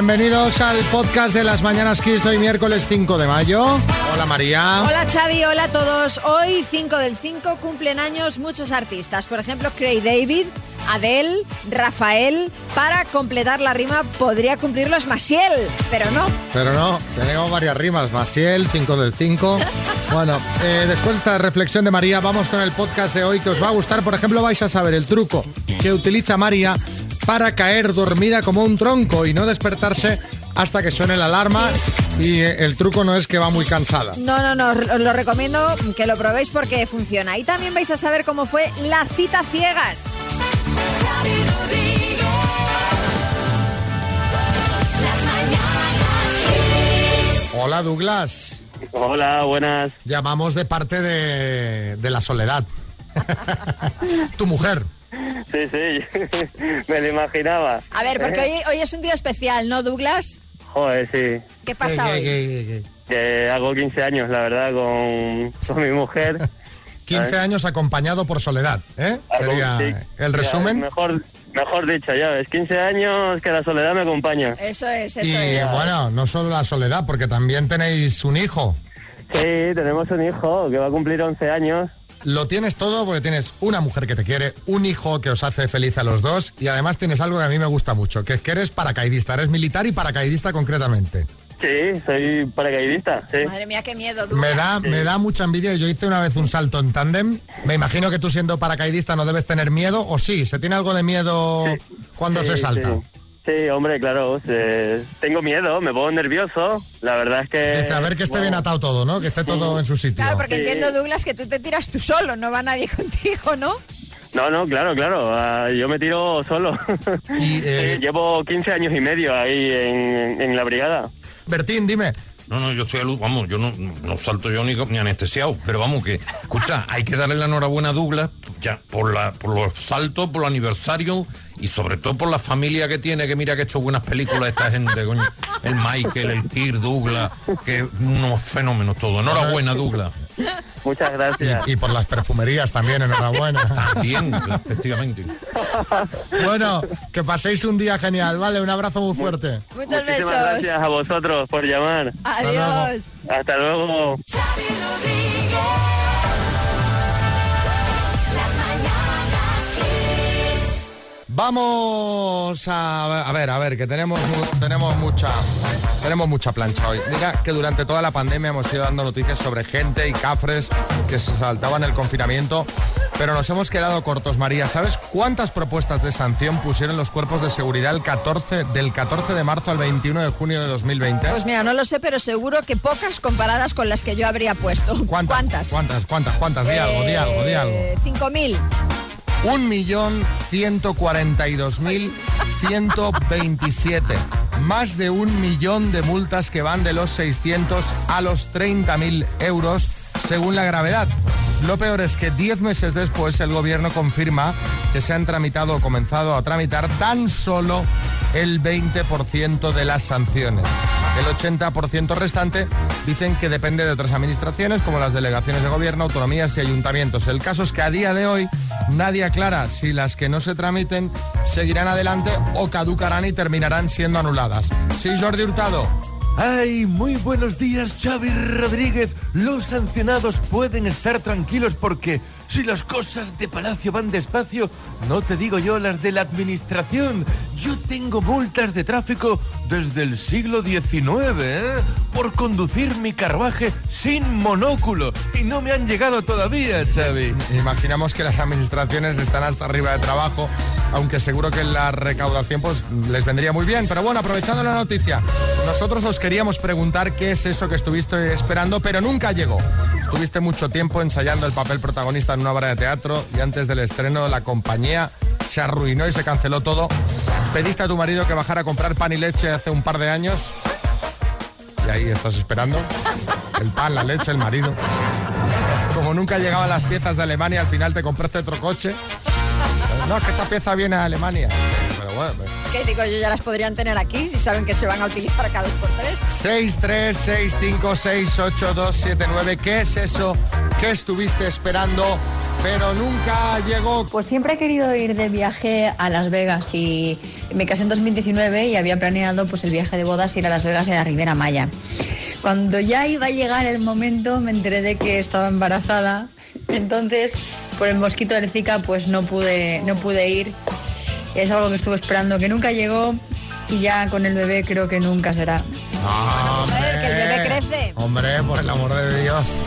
Bienvenidos al podcast de las Mañanas Kiss hoy miércoles 5 de mayo. Hola María. Hola Xavi, hola a todos. Hoy 5 del 5 cumplen años muchos artistas. Por ejemplo, Craig David, Adele, Rafael. Para completar la rima podría cumplirlos Masiel, pero no. Pero no, tenemos varias rimas. Masiel, 5 del 5. Bueno, eh, después de esta reflexión de María, vamos con el podcast de hoy que os va a gustar. Por ejemplo, vais a saber el truco que utiliza María para caer dormida como un tronco y no despertarse hasta que suene la alarma y eh, el truco no es que va muy cansada. No, no, no, os lo recomiendo que lo probéis porque funciona. Y también vais a saber cómo fue la cita ciegas. Hola Douglas. Hola, buenas. Llamamos de parte de, de la soledad. tu mujer. Sí, sí, me lo imaginaba. A ver, porque hoy, hoy es un día especial, ¿no, Douglas? Joder, sí. ¿Qué pasa ¿Qué, hoy? Que hago 15 años, la verdad, con, con mi mujer. 15 años acompañado por soledad, ¿eh? Sería Sí. el Ya, resumen. Mejor, mejor dicho, ya ves. 15 años que la soledad me acompaña. Eso es, eso Y es. bueno, no solo la soledad, porque también tenéis un hijo. Sí, tenemos un hijo que va a cumplir 11 años. Lo tienes todo porque tienes una mujer que te quiere, un hijo que os hace feliz a los dos y además tienes algo que a mí me gusta mucho, que es que eres paracaidista, eres militar y paracaidista concretamente. Sí, soy paracaidista, sí. Madre mía, qué miedo. Me da, me da mucha envidia. Yo hice una vez un salto en tándem. Me imagino que tú siendo paracaidista no debes tener miedo, o sí, ¿se tiene algo de miedo cuando Sí, se salta? Sí. Sí, hombre, claro. eh, tengo miedo, me pongo nervioso. La verdad es que... Dice, a ver que esté bueno, bien atado todo, ¿no? Que esté todo en su sitio. Claro, porque Sí. entiendo, Douglas, que tú te tiras tú solo, no va nadie contigo, ¿no? No, no, claro, claro. ah, yo me tiro solo. Y, eh, Sí, llevo 15 años y medio ahí en, en la brigada. Bertín, dime. No, no, yo estoy vamos, yo no, no salto yo ni, ni anestesiado, pero vamos que, escucha, hay que darle la enhorabuena a Douglas ya por la, por los saltos, por el aniversario y sobre todo por la familia que tiene, que mira que ha hecho buenas películas esta gente, coño. El Michael, el Kir, Douglas, que unos fenómenos todos. Enhorabuena, Douglas. Muchas gracias. Y, y por las perfumerías también, enhorabuena. También, efectivamente. bueno, que paséis un día genial, ¿vale? Un abrazo muy fuerte. Muchísimas besos. gracias a vosotros por llamar. Adiós. Hasta luego. Vamos a, a ver, a ver, que tenemos, tenemos mucha tenemos mucha plancha hoy. Mira que durante toda la pandemia hemos ido dando noticias sobre gente y cafres que se saltaban el confinamiento, pero nos hemos quedado cortos, María. ¿Sabes cuántas propuestas de sanción pusieron los cuerpos de seguridad el 14, del 14 de marzo al 21 de junio de 2020? Pues mira, no lo sé, pero seguro que pocas comparadas con las que yo habría puesto. ¿Cuántas? ¿Cuántas? ¿Cuántas? ¿Cuántas? ¿Cuántas? Di algo, di algo, di algo. Eh, 5.000. Un millón ciento cuarenta y dos mil ciento veintisiete. Más de un millón de multas que van de los 600 a los 30.000 euros según la gravedad. Lo peor es que 10 meses después el gobierno confirma que se han tramitado o comenzado a tramitar tan solo el 20% de las sanciones. El 80% restante dicen que depende de otras administraciones como las delegaciones de gobierno, autonomías y ayuntamientos. El caso es que a día de hoy nadie aclara si las que no se tramiten seguirán adelante o caducarán y terminarán siendo anuladas. Sí, Jordi Hurtado. ¡Ay, muy buenos días, Xavi Rodríguez! Los sancionados pueden estar tranquilos porque si las cosas de Palacio van despacio, no te digo yo las de la administración. Yo tengo multas de tráfico desde el siglo XIX, ¿eh? Por conducir mi carruaje sin monóculo. Y no me han llegado todavía, Xavi. Imaginamos que las administraciones están hasta arriba de trabajo, aunque seguro que la recaudación pues, les vendría muy bien. Pero bueno, aprovechando la noticia, nosotros os queríamos preguntar qué es eso que estuviste esperando, pero nunca llegó. Estuviste mucho tiempo ensayando el papel protagonista en una obra de teatro y antes del estreno la compañía se arruinó y se canceló todo. Pediste a tu marido que bajara a comprar pan y leche hace un par de años y ahí estás esperando el pan, la leche, el marido. Como nunca llegaban las piezas de Alemania, al final te compraste otro coche. No, es que esta pieza viene a Alemania. Pero bueno, pues, Que digo, yo ya las podrían tener aquí si saben que se van a utilizar cada dos por tres. 636568279. ¿Qué es eso? ¿Qué estuviste esperando pero nunca llegó. Pues siempre he querido ir de viaje a Las Vegas y me casé en 2019 y había planeado pues el viaje de bodas ir a Las Vegas y a la Riviera Maya. Cuando ya iba a llegar el momento me enteré de que estaba embarazada, entonces por el mosquito del Zika pues no pude, no pude ir. Es algo que estuve esperando que nunca llegó y ya con el bebé creo que nunca será. Que el bebé crece. Hombre, por el amor de Dios.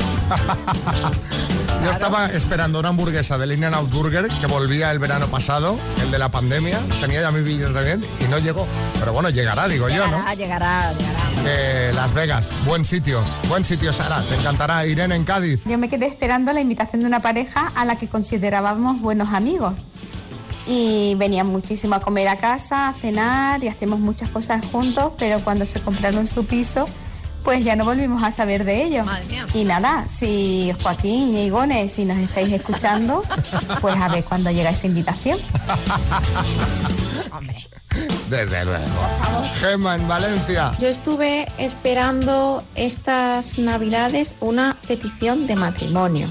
Yo estaba esperando una hamburguesa del In Out Burger que volvía el verano pasado, el de la pandemia. Tenía ya mis vídeos también y no llegó. Pero bueno, llegará, digo yo, ¿no? Llegará, llegará, llegará. Eh, Las Vegas, buen sitio. Buen sitio, Sara. Te encantará. Irene en Cádiz. Yo me quedé esperando la invitación de una pareja a la que considerábamos buenos amigos. Y venían muchísimo a comer a casa, a cenar y hacíamos muchas cosas juntos, pero cuando se compraron su piso, pues ya no volvimos a saber de ellos. Madre mía. Y nada, si Joaquín y Igone, si nos estáis escuchando, pues a ver cuándo llega esa invitación. Hombre. Desde luego. Gema en Valencia. Yo estuve esperando estas navidades una petición de matrimonio.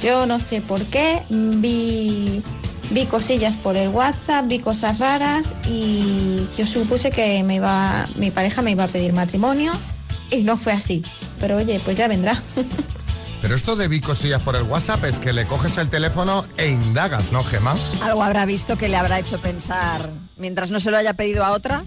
Yo no sé por qué, vi, vi cosillas por el WhatsApp, vi cosas raras y yo supuse que me iba, mi pareja me iba a pedir matrimonio y no fue así. Pero oye, pues ya vendrá. Pero esto de vi cosillas por el WhatsApp es que le coges el teléfono e indagas, ¿no, Gema? Algo habrá visto que le habrá hecho pensar, mientras no se lo haya pedido a otra.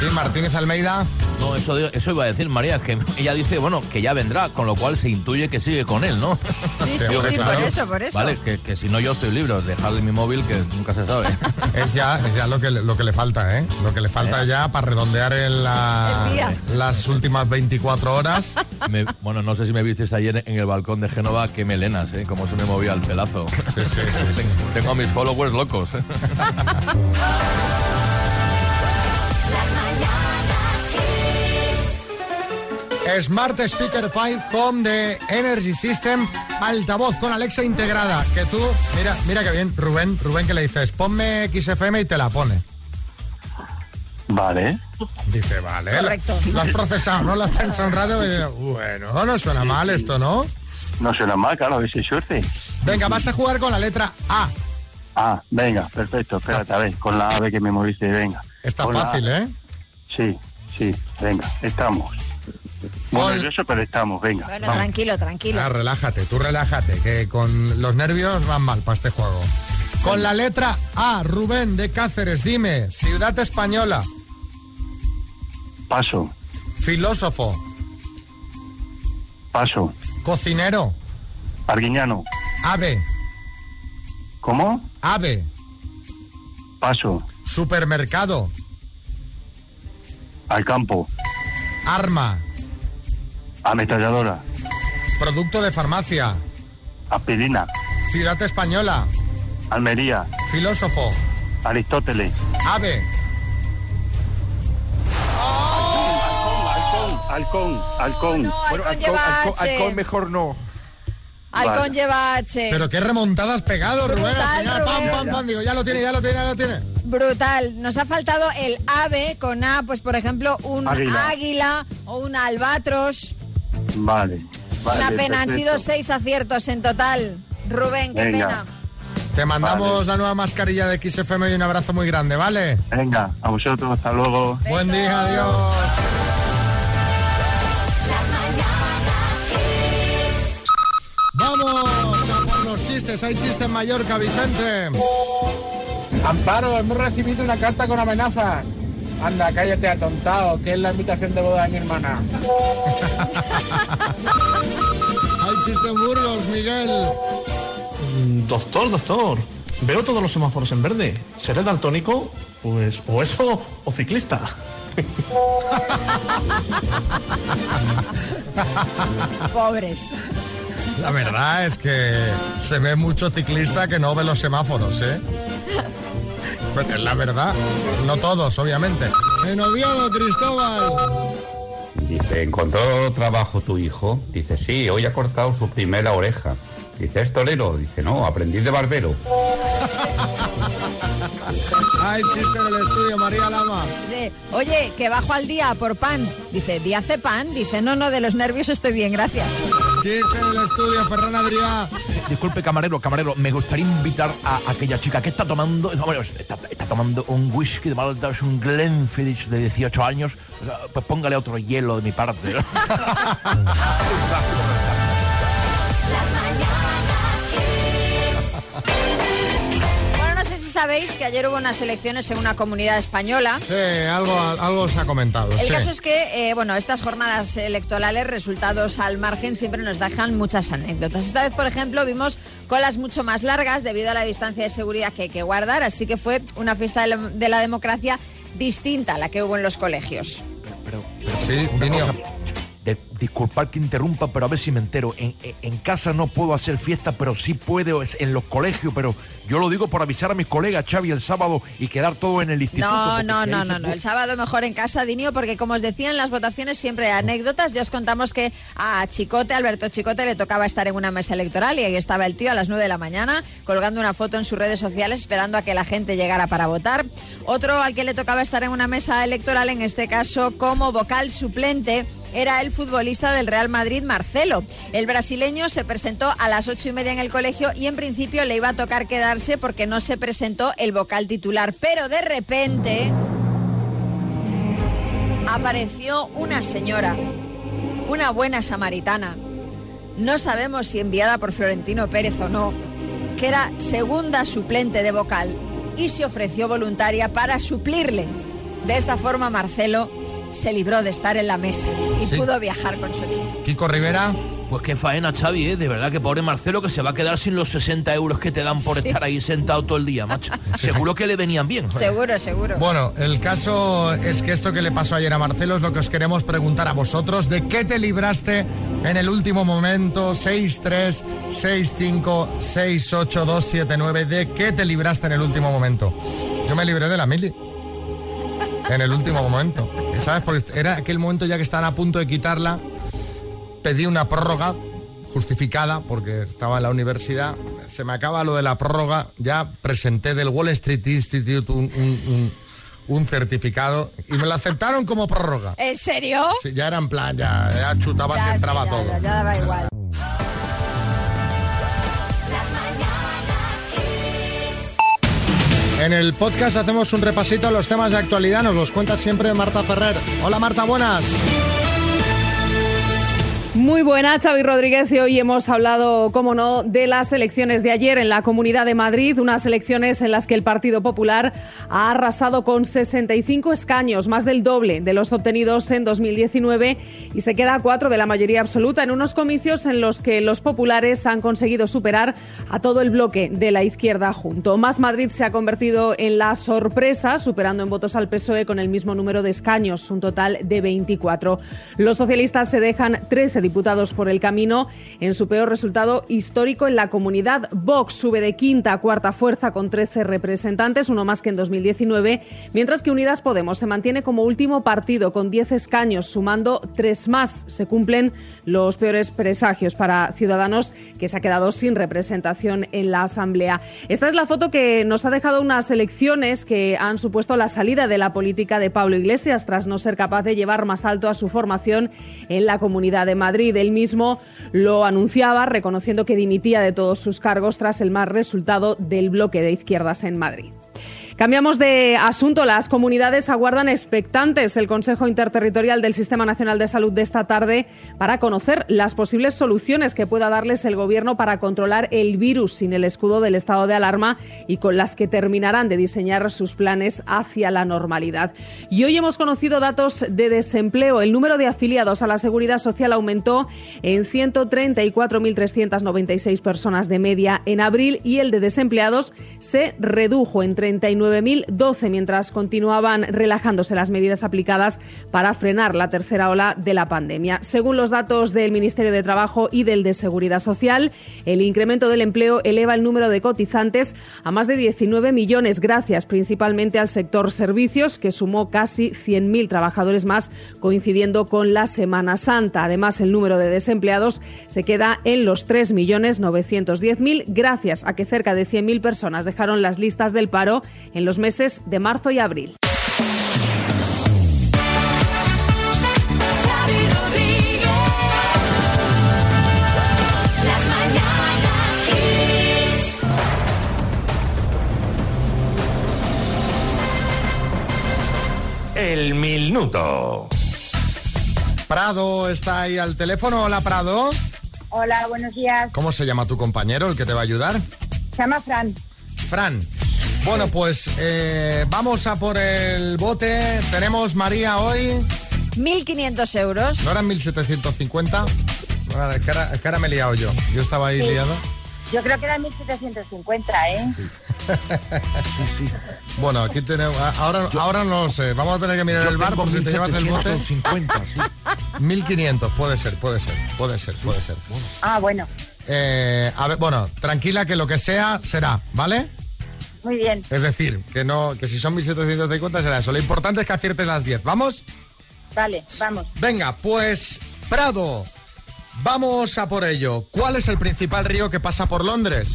Sí, Martínez Almeida. No, eso, eso iba a decir María, que ella dice, bueno, que ya vendrá, con lo cual se intuye que sigue con él, ¿no? Sí, sí, sí, claro. por eso, por eso. Vale, que, que si no yo estoy libre, dejarle mi móvil que nunca se sabe. Es ya, es ya lo, que, lo que le falta, ¿eh? Lo que le falta ya para redondear en la- las últimas 24 horas. Me- bueno, no sé si me visteis ayer en el balcón de Génova, qué melenas, ¿eh? Cómo se me movía el pelazo. Sí, sí, sí, sí. Tengo, tengo a mis followers locos. Smart Speaker 5 com de Energy System, altavoz con Alexa integrada. Que tú, mira, mira que bien, Rubén, Rubén que le dices, ponme XFM y te la pone. Vale. Dice, vale. Correcto. Lo, lo has procesado, ¿no? Lo has pensado un rato y dices, bueno, no suena mal esto, ¿no? No suena mal, claro, a ver si suerte. Venga, vas a jugar con la letra A. Ah, venga, perfecto. Espérate, a ver, con la ave que me moviste, venga. Está Con la- fácil, ¿eh? Sí, sí, venga, estamos. Muy nervioso, pero estamos, venga. Bueno, vamos. tranquilo, tranquilo. Ah, relájate, tú relájate, que con los nervios van mal para este juego. Con la letra A, Rubén de Cáceres, dime, ciudad española, Paso, filósofo, paso. cocinero, Arguiñano, ave, ¿cómo? ave, Paso, supermercado, al campo, arma, ametralladora, producto de farmacia, aspirina, ciudad española, Almería, filósofo, Aristóteles. ave, Halcón, halcón, halcón. No, halcón lleva H. mejor no. Halcón Vale. lleva H. pero qué remontadas pegado, Rubén, al final, pam, pam, pam, digo, ya lo tiene, ya lo tiene, ya lo tiene. Brutal. Nos ha faltado el ave con A, pues por ejemplo, un Águila. águila o un albatros. Vale. vale, Una pena, han sido seis aciertos en total. Rubén, qué Venga. pena. Te mandamos Vale. la nueva mascarilla de XFM y un abrazo muy grande, ¿vale? Venga, a vosotros, hasta luego. Buen día, adiós. Vamos a por los chistes. Hay chistes en Mallorca, Vicente. Amparo, hemos recibido una carta con amenazas. Anda, cállate atontado, que es la invitación de boda de mi hermana. Hay chiste en Burgos, Miguel. Doctor, doctor, veo todos los semáforos en verde. ¿Seré daltónico? Pues o eso o ciclista. Pobres. La verdad es que se ve mucho ciclista que no ve los semáforos, ¿eh? Pues es la verdad. No todos, obviamente. En Oviedo, Cristóbal. Dice, ¿encontró trabajo tu hijo? Dice, sí, hoy ha cortado su primera oreja. Dice, ¿es torero? Dice, no, aprendiz de barbero. Hay chiste en el estudio, María Lama. Dice, Oye, que bajo al día por pan. Dice, ¿día hace pan? Dice, no, no, de los nervios estoy bien, gracias. Chiste en el estudio, Ferran Adrià. Disculpe, camarero, camarero, me gustaría invitar a aquella chica que está tomando, no, bueno, está, está tomando un whisky de Malta, es un Glenfiddich de 18 años. Pues póngale otro hielo de mi parte. sabéis que ayer hubo unas elecciones en una comunidad española. Sí, algo, algo se ha comentado. El sí. caso es que, eh, bueno, estas jornadas electorales, resultados al margen, siempre nos dejan muchas anécdotas. Esta vez, por ejemplo, vimos colas mucho más largas debido a la distancia de seguridad que hay que guardar, así que fue una fiesta de la, de la democracia distinta a la que hubo en los colegios. Pero, pero Sí, una Dinio. cosa, de- disculpad que interrumpa, pero a ver si me entero. En, casa no puedo hacer fiesta, pero sí puedo es- en los colegios. Pero yo lo digo por avisar a mis colegas, Xavi, el sábado y quedar todo en el instituto. No, no, no, no, no. El sábado mejor en casa, Dinio, porque como os decía en las votaciones siempre hay anécdotas. Ya os contamos que a Chicote, Alberto Chicote, le tocaba estar en una mesa electoral y ahí estaba el tío a las 9 de la mañana colgando una foto en sus redes sociales esperando a que la gente llegara para votar. Otro al que le tocaba estar en una mesa electoral, en este caso como vocal suplente, era el futbolista del Real Madrid, Marcelo. El brasileño se presentó a las ocho y media en el colegio y en principio le iba a tocar quedarse porque no se presentó el vocal titular. Pero de repente apareció una señora, una buena samaritana. No sabemos si enviada por Florentino Pérez o no, que era segunda suplente de vocal y se ofreció voluntaria para suplirle. De esta forma, Marcelo se libró de estar en la mesa y Sí. pudo viajar con su equipo. Kiko Rivera. Pues qué faena, Xavi, ¿eh? De verdad que pobre Marcelo que se va a quedar sin los 60 euros que te dan por estar ahí sentado todo el día, macho. Seguro que le venían bien. Seguro, seguro. Bueno, el caso es que esto que le pasó ayer a Marcelo es lo que os queremos preguntar a vosotros. ¿De qué te libraste en el último momento? 6-3, 6-5, 6-8-2-7-9. ¿De qué te libraste en el último momento? Yo me libré de la mili. En el último momento. ¿Sabes? Porque era aquel momento ya que estaban a punto de quitarla. Pedí una prórroga justificada porque estaba en la universidad. Se me acaba lo de la prórroga. Ya presenté del Wall Street Institute un, un- un- un certificado y me lo aceptaron como prórroga. ¿En serio? Sí, ya era en plan, ya, ya chutabas y sí, entraba ya, todo. ya, ya daba igual. En el podcast hacemos un repasito a los temas de actualidad. Nos los cuenta siempre Marta Ferrer. Hola Marta, buenas. Muy buena, Xavi Rodríguez, y hoy hemos hablado, como no, de las elecciones de ayer en la Comunidad de Madrid, unas elecciones en las que el Partido Popular ha arrasado con 65 escaños, más del doble de los obtenidos en 2019, y se queda a cuatro de la mayoría absoluta en unos comicios en los que los populares han conseguido superar a todo el bloque de la izquierda junto. Más Madrid se ha convertido en la sorpresa, superando en votos al PSOE con el mismo número de escaños, un total de 24. Los socialistas se dejan 13 diputados por el camino en su peor resultado histórico en la comunidad. Vox sube de quinta a cuarta fuerza con 13 representantes, uno más que en 2019, mientras que Unidas Podemos se mantiene como último partido con 10 escaños, sumando tres más. Se cumplen los peores presagios para Ciudadanos, que se ha quedado sin representación en la Asamblea. Esta es la foto que nos ha dejado unas elecciones que han supuesto la salida de la política de Pablo Iglesias tras no ser capaz de llevar más alto a su formación en la Comunidad de Madrid. Él mismo lo anunciaba, reconociendo que dimitía de todos sus cargos tras el mal resultado del bloque de izquierdas en Madrid. Cambiamos de asunto. Las comunidades aguardan expectantes el Consejo Interterritorial del Sistema Nacional de Salud de esta tarde para conocer las posibles soluciones que pueda darles el Gobierno para controlar el virus sin el escudo del estado de alarma y con las que terminarán de diseñar sus planes hacia la normalidad. Y hoy hemos conocido datos de desempleo. El número de afiliados a la Seguridad Social aumentó en 134.396 personas de media en abril y el de desempleados se redujo en 39.012 mientras continuaban relajándose las medidas aplicadas para frenar la tercera ola de la pandemia. Según los datos del Ministerio de Trabajo y del de Seguridad Social, el incremento del empleo eleva el número de cotizantes a más de 19 millones gracias principalmente al sector servicios que sumó casi 100.000 trabajadores más coincidiendo con la Semana Santa. Además, el número de desempleados se queda en los 3.910.000 gracias a que cerca de 100.000 personas dejaron las listas del paro en en los meses de marzo y abril. El minuto. Prado está ahí al teléfono. Hola, Prado. Hola, buenos días. ¿Cómo se llama tu compañero, el que te va a ayudar? Se llama Fran. Fran, bueno, pues eh, vamos a por el bote. Tenemos, María, hoy... 1.500 euros. ¿No eran 1.750? Bueno, es que ahora, es que ahora me he liado yo. Yo estaba ahí Sí. liado. Yo creo que era 1750, ¿eh? Bueno, aquí tenemos... Ahora, ahora no lo sé. Vamos a tener que mirar Yo el bar tengo por si te llevas el bote. 1750, sí. 1.500, puede ser, puede ser, puede ser, puede ser. Ah, bueno. Eh, a ver, bueno, tranquila que lo que sea será, ¿vale? Muy bien. Es decir, que no, que si son 1750 será eso. Lo importante es que aciertes las 10. ¿Vamos? Vale, vamos. Venga, pues Prado, vamos a por ello. ¿Cuál es el principal río que pasa por Londres?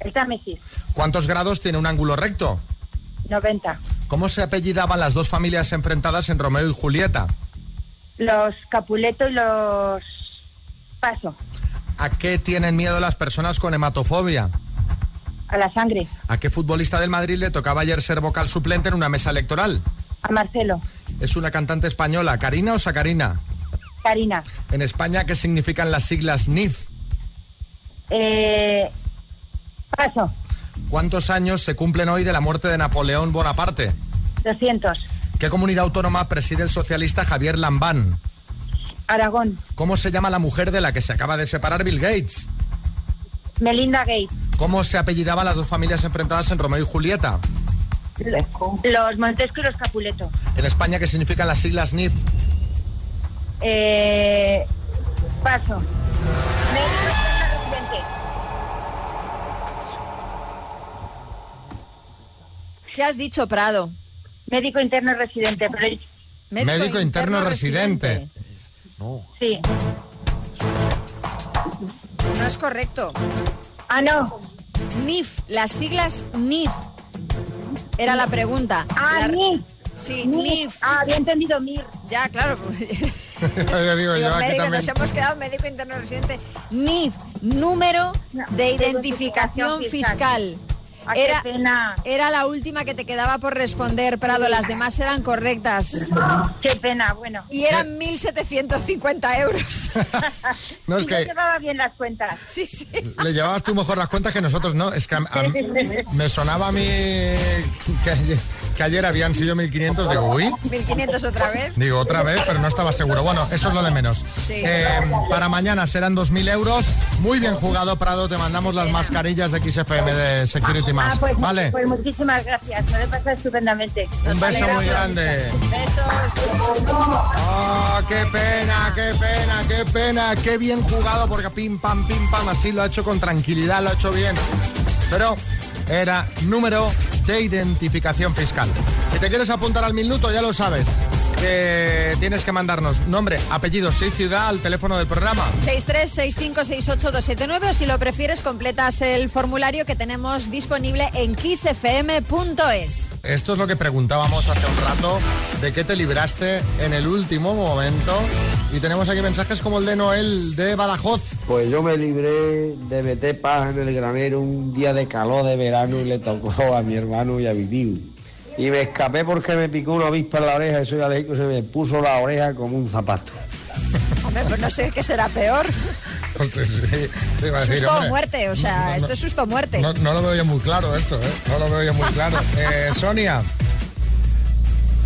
El Támesis, ¿Cuántos grados tiene un ángulo recto? 90. ¿Cómo se apellidaban las dos familias enfrentadas en Romeo y Julieta? Los Capuleto y los Paso. ¿A qué tienen miedo las personas con hematofobia? A la sangre. ¿A qué futbolista del Madrid le tocaba ayer ser vocal suplente en una mesa electoral? A Marcelo. ¿Es una cantante española, Karina o Sacarina? Karina. En España, ¿qué significan las siglas NIF? Eh, paso. ¿Cuántos años se cumplen hoy de la muerte de Napoleón Bonaparte? 200. ¿Qué comunidad autónoma preside el socialista Javier Lambán? Aragón. ¿Cómo se llama la mujer de la que se acaba de separar Bill Gates? Melinda Gates. ¿Cómo se apellidaban las dos familias enfrentadas en Romeo y Julieta? Los Montesco y los Capuleto. En España, ¿qué significan las siglas NIF? Eh, paso. Médico interno residente. ¿Qué has dicho, Prado? Médico interno residente. Pero Médico, interno, residente. Sí. No es correcto. Ah, no. NIF, las siglas NIF. Era la pregunta. Ah, La- NIF. Sí, NIF. NIF. Ah, había entendido MIR. Ya, claro. ya digo, yo aquí también. nos hemos quedado médico interno residente. NIF, número de identificación fiscal. Ah, qué Era, pena. era la última que te quedaba por responder, Prado. Las demás eran correctas. Qué pena, bueno. Y eran 1.750 euros. No, es Y yo que llevaba bien las cuentas. Sí, sí. le llevabas tú mejor las cuentas que nosotros, ¿no? Es que a- a- me sonaba a mí que, ayer- que ayer habían sido 1.500. Digo, uy. 1.500 otra vez. Digo otra vez, pero no estaba seguro. Bueno, eso es lo de menos. Sí. Eh, para mañana serán 2.000 euros. Muy bien jugado, Prado. Te mandamos las mascarillas de XFM de Security Ah, Más. pues, ¿Vale? pues muchísimas gracias. Me lo he pasado estupendamente. Un beso muy grande. Besos. Oh, qué pena, qué pena, qué pena. Qué bien jugado porque pim pam, pim pam. Así lo ha hecho con tranquilidad, lo ha hecho bien. Pero era número de identificación fiscal. Si te quieres apuntar al minuto, ya lo sabes. Que tienes que mandarnos nombre, apellido, sí, ciudad al teléfono del programa. 636568279 o si lo prefieres completas el formulario que tenemos disponible en kissfm.es. Esto es lo que preguntábamos hace un rato, de qué te libraste en el último momento. Y tenemos aquí mensajes como el de Noel de Badajoz. Pues yo me libré de meter paja en el granero un día de calor de verano y le tocó a mi hermano y a mi tío. Y me escapé porque me picó una avispa en la oreja y soy alérgico, se me puso la oreja como un zapato. Hombre, pues no sé qué será peor. Pues sí, a decir, Susto o muerte, o sea, no, no, esto es susto o muerte. No, no lo veo yo muy claro esto, ¿eh? No lo veo yo muy claro. Eh, Sonia,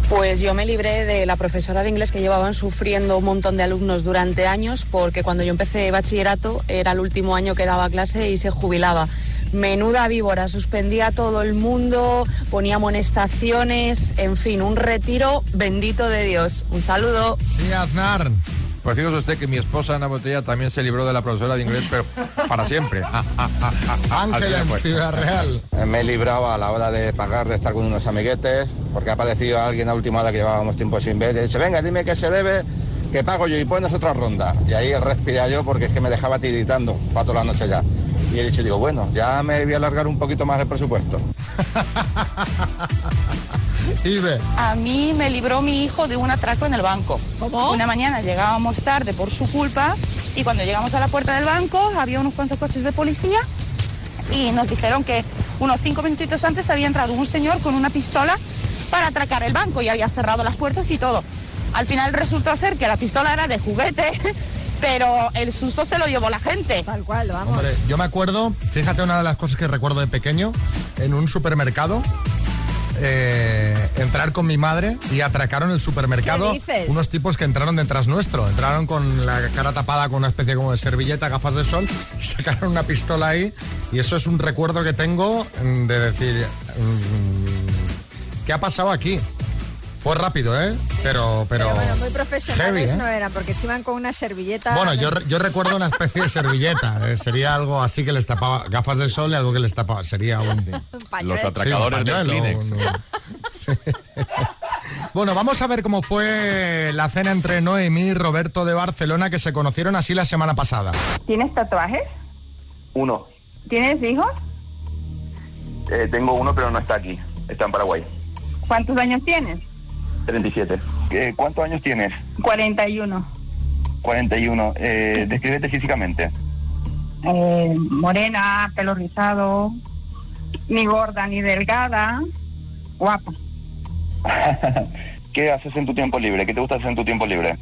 Pues yo me libré de la profesora de inglés que llevaban sufriendo un montón de alumnos durante años porque cuando yo empecé bachillerato era el último año que daba clase y se jubilaba. Menuda víbora, suspendía a todo el mundo, ponía amonestaciones, en fin, un retiro bendito de Dios. Un saludo. Sí, Aznar. Pues fíjese usted que mi esposa Ana Botella también se libró de la profesora de inglés, pero para siempre. Ángel en. Ciudad Real. Eh, Me he librado a la hora de pagar, de estar con unos amiguetes, porque ha aparecido alguien a última hora que llevábamos tiempo sin ver. Y he dicho, venga, dime qué se debe, que pago yo y pones otra ronda. Y ahí respiré yo porque es que me dejaba tiritando para toda la noche ya. Y he dicho, digo, bueno, ya me voy a alargar un poquito más el presupuesto. Ibe. A mí me libró mi hijo de un atraco en el banco. Una mañana llegábamos tarde por su culpa y cuando llegamos a la puerta del banco había unos cuantos coches de policía y nos dijeron que unos cinco minutitos antes había entrado un señor con una pistola para atracar el banco y había cerrado las puertas y todo. Al final resultó ser que la pistola era de juguete, pero el susto se lo llevó la gente. Tal cual, vamos. Hombre, yo me acuerdo, fíjate una de las cosas que recuerdo de pequeño, en un supermercado, eh, entrar con mi madre y atracaron el supermercado unos tipos que entraron detrás nuestro. Entraron con la cara tapada con una especie como de servilleta, gafas de sol, y sacaron una pistola ahí. Y eso es un recuerdo que tengo mm, de decir, mm, ¿qué ha pasado aquí? Fue rápido, ¿eh? Pero, pero, Pero bueno, muy profesionales heavy, ¿eh? no eran, porque se iban con una servilleta. Bueno, yo, re- yo recuerdo una especie de servilleta. eh, sería algo así que les tapaba gafas de sol y algo que les tapaba. Sería un. Los atracadores Sí, un del pañuelo, Kleenex. un- sí. Bueno, vamos a ver cómo fue la cena entre Noemí y Roberto de Barcelona, que se conocieron así la semana pasada. ¿Tienes tatuajes? Uno. ¿Tienes hijos? Eh, tengo uno, pero no está aquí. Está en Paraguay. ¿Cuántos años tienes? 37. Eh, ¿Cuántos años tienes? 41. 41. Eh, descríbete físicamente. Eh, morena, pelo rizado, ni gorda ni delgada, guapa. ¿Qué haces en tu tiempo libre? ¿Qué te gusta hacer en tu tiempo libre?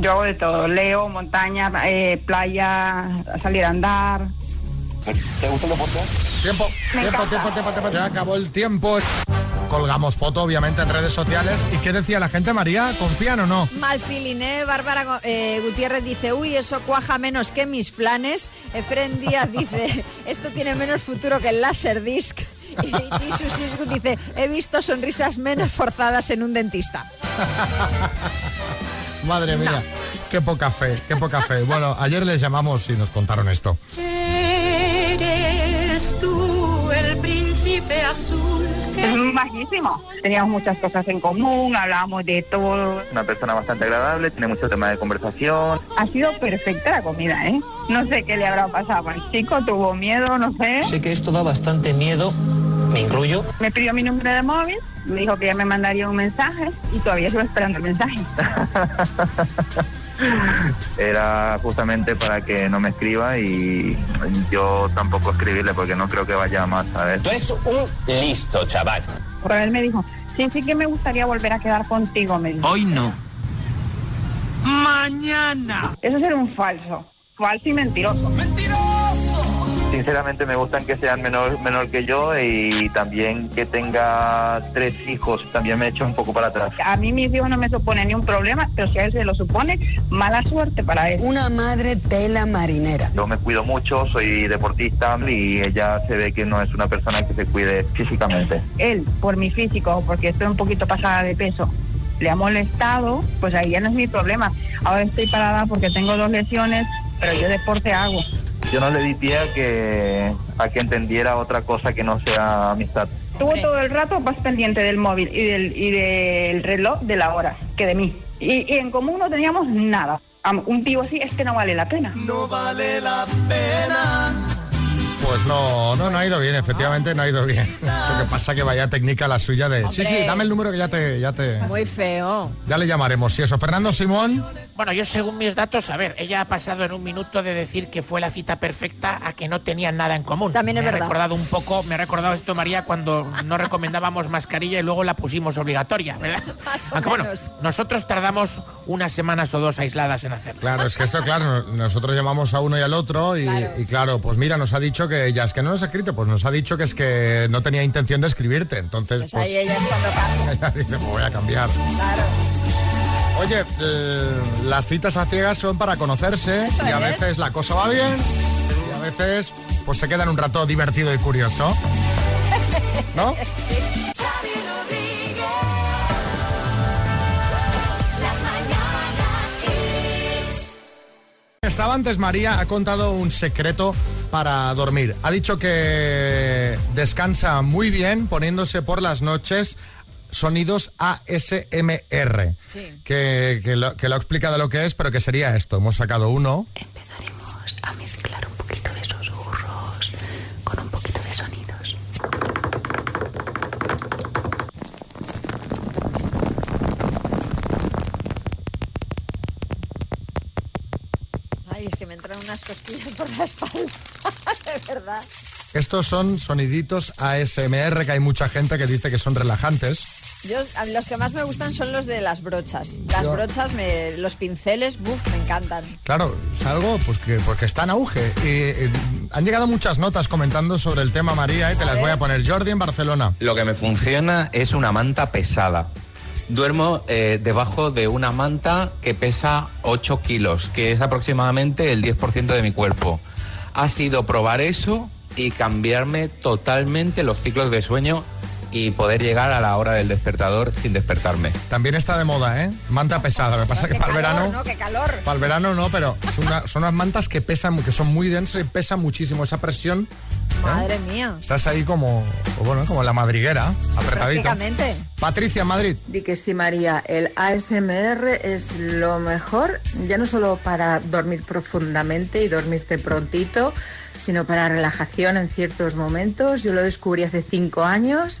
Yo hago de todo, leo, montaña, eh, playa, salir a andar. ¿Te gusta el deporte? Tiempo, tiempo, tiempo, tiempo, tiempo. Ya acabó el tiempo. Colgamos foto, obviamente, en redes sociales. ¿Y qué decía la gente, María? ¿Confían o no? Mal feeling, ¿eh? Bárbara eh, Gutiérrez dice, uy, eso cuaja menos que mis flanes. Efren Díaz dice, esto tiene menos futuro que el Laserdisc. Y Jesus Isgut dice, he visto sonrisas menos forzadas en un dentista. Madre mía, qué poca fe, qué poca fe. Bueno, ayer les llamamos y nos contaron esto. Eres tú el príncipe azul. Es majísimo. Teníamos muchas cosas en común, hablábamos de todo. Una persona bastante agradable, tiene mucho tema de conversación. Ha sido perfecta la comida, ¿eh? No sé qué le habrá pasado al chico, tuvo miedo, no sé. Sé que esto da bastante miedo, me incluyo. Me pidió mi número de móvil, me dijo que ya me mandaría un mensaje y todavía estoy esperando el mensaje. Era justamente para que no me escriba y yo tampoco escribirle porque no creo que vaya más, ¿sabes? Tú eres un listo, chaval. Pero él me dijo, sí, sí que me gustaría volver a quedar contigo, me dijo. Hoy no. Mañana. Eso es un falso, falso y mentiroso. Sinceramente me gustan que sean menor, menor que yo y también que tenga tres hijos. También me echo un poco para atrás. A mí mis hijos no me suponen ni un problema, pero si a él se lo supone, mala suerte para él. Una madre tela marinera. Yo me cuido mucho, soy deportista y ella se ve que no es una persona que se cuide físicamente. Él, por mi físico, porque estoy un poquito pasada de peso, le ha molestado, pues ahí ya no es mi problema. Ahora estoy parada porque tengo dos lesiones, pero yo deporte hago. Yo no le di pie a que, a que entendiera otra cosa que no sea amistad. Estuvo todo el rato más pendiente del móvil y del, y del reloj de la hora que de mí. Y, y en común no teníamos nada. Un tío así, este no vale la pena. No vale la pena. Pues no, no, no ha ido bien, efectivamente no ha ido bien. Lo que pasa que vaya técnica la suya de... Sí, sí, dame el número que ya te... Ya, te, Muy feo. ya le llamaremos. Si eso, Fernando Simón... Bueno, yo según mis datos, a ver, ella ha pasado en un minuto de decir que fue la cita perfecta a que no tenían nada en común. También es me verdad. ha recordado un poco, me ha recordado esto María cuando no recomendábamos mascarilla y luego la pusimos obligatoria, ¿verdad? Más o Aunque bueno, nosotros tardamos unas semanas o dos aisladas en hacerlo. Claro, es que esto, claro, nosotros llamamos a uno y al otro y claro. y claro, pues mira, nos ha dicho que ya es que no nos ha escrito, pues nos ha dicho que es que no tenía intención de escribirte, entonces Pues pues, ahí ella es cuando cambia. ella dice, pues voy a cambiar. Claro. Oye, eh, las citas a ciegas son para conocerse Eso y a es. veces la cosa va bien y a veces pues se queda en un rato divertido y curioso. ¿No? Xavi Estaba antes María, ha contado un secreto para dormir. Ha dicho que descansa muy bien poniéndose por las noches sonidos ASMR. Sí. Que, que lo, que lo ha explicado lo que es, pero que sería esto. Hemos sacado uno. Empezaremos a mezclar un poquito de susurros con un poquito de sonidos. Ay, es que me entran unas costillas por la espalda. de verdad. Estos son soniditos ASMR, que hay mucha gente que dice que son relajantes. Yo, a mí los que más me gustan son los de las brochas. Las Yo- brochas, me- los pinceles, buf, me encantan. Claro, es algo pues que porque está en auge. Y, eh, han llegado muchas notas comentando sobre el tema María y te las voy a poner. Jordi en Barcelona. Lo que me funciona es una manta pesada. Duermo eh, debajo de una manta que pesa 8 kilos, que es aproximadamente el 10% de mi cuerpo. Ha sido probar eso y cambiarme totalmente los ciclos de sueño y poder llegar a la hora del despertador sin despertarme. También está de moda, ¿eh? Manta pesada. Lo que pasa es que para el verano... ¿no? ¡Qué calor! Para el verano no, pero son, una- son unas mantas que pesan, que son muy densas y pesan muchísimo esa presión. ¿eh? Madre mía. Estás ahí como, pues bueno, como en la madriguera, apretadito. Prácticamente. Patricia, Madrid. Di que sí, María, el ASMR es lo mejor, ya no solo para dormir profundamente y dormirte prontito, sino para relajación en ciertos momentos. Yo lo descubrí hace cinco años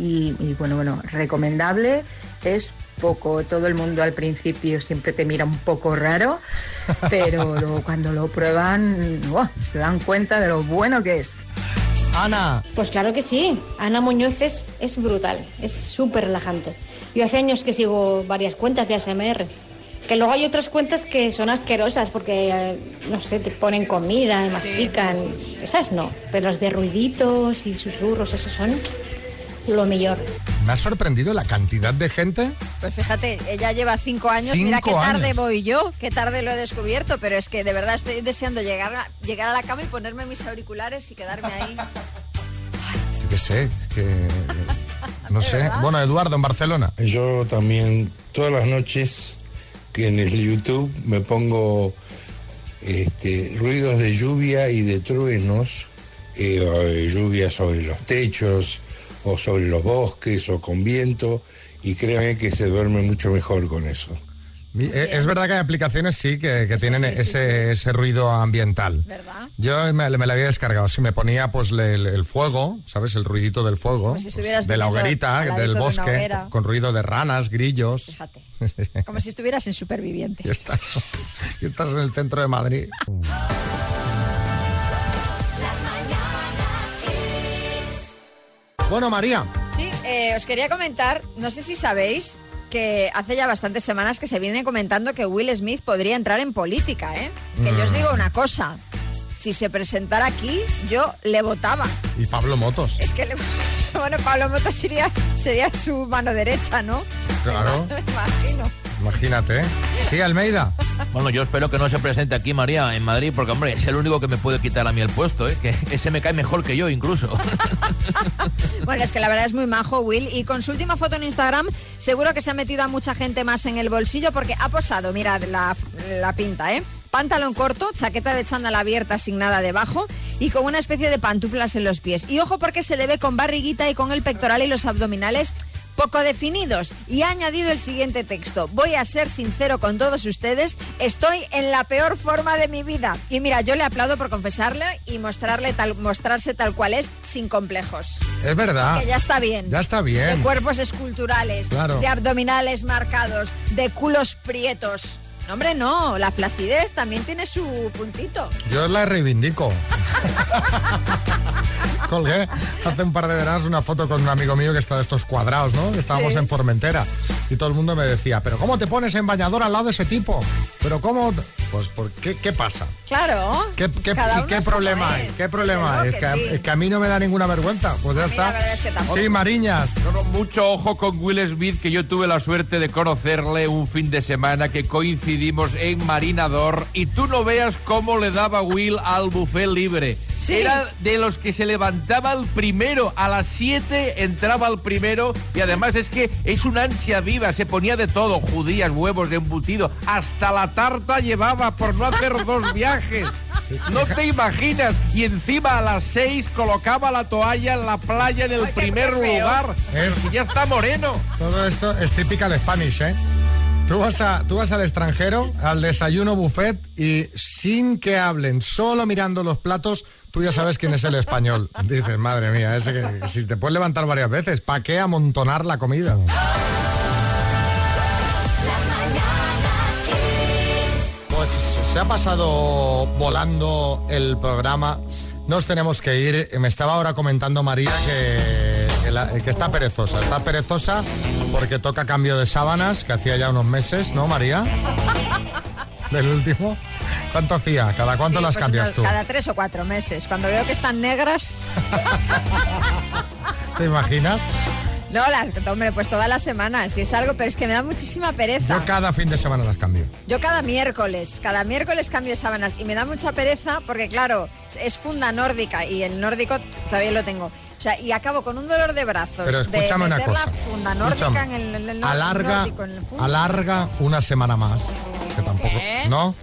y, y, bueno, bueno, recomendable. Es poco, todo el mundo al principio siempre te mira un poco raro, pero luego cuando lo prueban, se dan cuenta de lo bueno que es. Ana. Pues claro que sí. Ana Muñoz es, es brutal, es súper relajante. Yo hace años que sigo varias cuentas de ASMR. Que luego hay otras cuentas que son asquerosas porque, no sé, te ponen comida, y mastican. Esas no, pero las de ruiditos y susurros, esas son lo mejor. Me ha sorprendido la cantidad de gente. Pues fíjate, ella lleva cinco años. Mira qué tarde años. voy yo, qué tarde lo he descubierto, pero es que de verdad estoy deseando llegar a, llegar a la cama y ponerme mis auriculares y quedarme ahí. Yo qué sé, es que... No sé. Bueno, Eduardo, en Barcelona. Yo también todas las noches que en el YouTube me pongo este, ruidos de lluvia y de truenos, eh, de lluvia sobre los techos o sobre los bosques o con viento y créanme que se duerme mucho mejor con eso. Eh, Es verdad que hay aplicaciones, sí, que, que tienen ese, ese ruido ambiental. ¿Verdad? Yo me, me la había descargado. Si me ponía pues le- el, el fuego, ¿sabes? El ruidito del fuego. Como si estuvieras de la hoguerita, del de bosque, hoguera. con ruido de ranas, grillos. Fíjate. Como si estuvieras en y, Supervivientes. estás, y estás en el centro de Madrid. Bueno, María. Sí, eh, os quería comentar, no sé si sabéis que hace ya bastantes semanas que se viene comentando que Will Smith podría entrar en política, ¿eh? Que yo os Mm. digo una cosa, si se presentara aquí, yo le votaba. Y Pablo Motos. Es que, le- bueno, Pablo Motos sería, sería su mano derecha, ¿no? Claro, Me imagino. imagínate. ¿eh? Sí, Almeida. Bueno, yo espero que no se presente aquí María en Madrid, porque hombre, es el único que me puede quitar a mí el puesto, ¿eh? que ese me cae mejor que yo incluso. Bueno, es que la verdad es muy majo, Will. Y con su última foto en Instagram, seguro que se ha metido a mucha gente más en el bolsillo porque ha posado, mirad la, la pinta, ¿eh? Pantalón corto, chaqueta de chándal abierta sin nada debajo y con una especie de pantuflas en los pies. Y ojo porque se le ve con barriguita y con el pectoral y los abdominales poco definidos. Y ha añadido el siguiente texto. Voy a ser sincero con todos ustedes, estoy en la peor forma de mi vida. Y mira, yo le aplaudo por confesarle y mostrarle tal, mostrarse tal cual es, sin complejos. Es verdad. Que ya está bien. Ya está De bien. cuerpos esculturales, Claro. de abdominales marcados, de culos prietos. No, hombre, no, la flacidez también tiene su puntito. Yo la reivindico. Colgué hace un par de veranos una foto con un amigo mío que está de estos cuadrados, ¿no? Que estábamos Sí. en Formentera. Y todo el mundo me decía, ¿pero cómo te pones en bañador al lado de ese tipo? ¿Pero cómo? te-?" Pues, ¿por qué, ¿qué pasa? Claro. ¿Qué, qué- Cada y qué es como problema hay? es. ¿Qué problema hay? Es que sí. es que a mí no me da ninguna vergüenza. Pues ya mí la está. verdad es que. Sí, Mariñas. No, mucho ojo con Will Smith, que yo tuve la suerte de conocerle un fin de semana que coincidimos en Marinador y tú no veas cómo le daba Will al buffet libre. Sí. Era de los que se levantaba el primero, a las 7 entraba el primero y además es que es una ansia viva, se ponía de todo, judías, huevos de embutido, hasta la tarta llevaba por no hacer dos viajes. No te imaginas. Y encima a las 6 colocaba la toalla en la playa en el primer lugar. Es- Y ya está moreno. Todo esto es typical Spanish, ¿eh? Tú vas, a, tú vas al extranjero, al desayuno buffet, y sin que hablen, solo mirando los platos, tú ya sabes quién es el español. Dices, madre mía, ese que, si te puedes levantar varias veces, ¿para qué amontonar la comida? Pues se ha pasado volando el programa. Nos tenemos que ir. Me estaba ahora comentando María que que está perezosa. Está perezosa porque toca cambio de sábanas, que hacía ya unos meses, ¿no, María? Del último. ¿Cuánto hacía? ¿Cada cuánto Sí, las pues cambias tú? Cada tres o cuatro meses. Cuando veo que están negras, ¿Te imaginas? no las, hombre, pues todas las semanas. Si es algo, pero es que me da muchísima pereza. Yo cada fin de semana las cambio. Yo cada miércoles, cada miércoles cambio sábanas y me da mucha pereza porque claro, es funda nórdica y el nórdico todavía lo tengo. O sea, y acabo con un dolor de brazos. Pero escúchame de una cosa. la funda nórdica en el, en el Alarga, nórdico, en el funda. alarga una semana más. Que tampoco. ¿Qué? ¿No?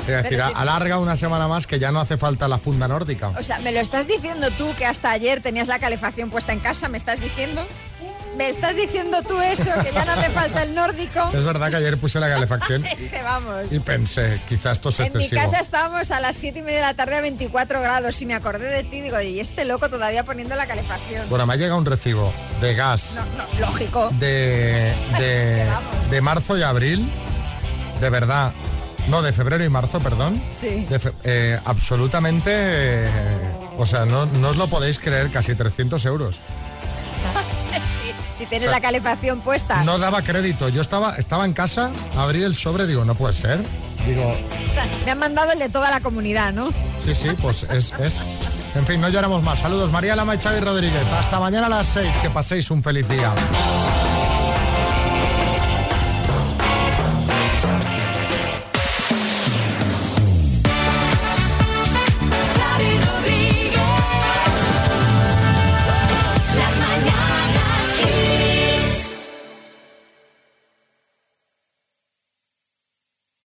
Es decir, si- alarga una semana más que ya no hace falta la funda nórdica. O sea, ¿me lo estás diciendo tú que hasta ayer tenías la calefacción puesta en casa? ¿Me estás diciendo? ¿Me estás diciendo tú eso, que ya no hace falta el nórdico? Es verdad que ayer puse la calefacción Es que vamos. y pensé, quizás esto es En mi excesivo. casa estábamos a las 7 y media de la tarde a 24 grados y me acordé de ti digo, y este loco todavía poniendo la calefacción. Bueno, me ha llegado un recibo de gas No, no, lógico. de, de, de marzo y abril, de verdad, no, de febrero y marzo, perdón. Sí. De fe- eh, absolutamente, eh, o sea, no, no os lo podéis creer, casi 300 euros. Si tienes O sea, la calefacción puesta. No daba crédito, yo estaba, estaba en casa, abrí el sobre, digo, no puede ser. Digo, O sea, me han mandado el de toda la comunidad, ¿no? sí, sí, pues es... es. En fin, no lloramos más. Saludos, María Lama y Xavi Rodríguez. Hasta mañana a las 6, que paséis un feliz día.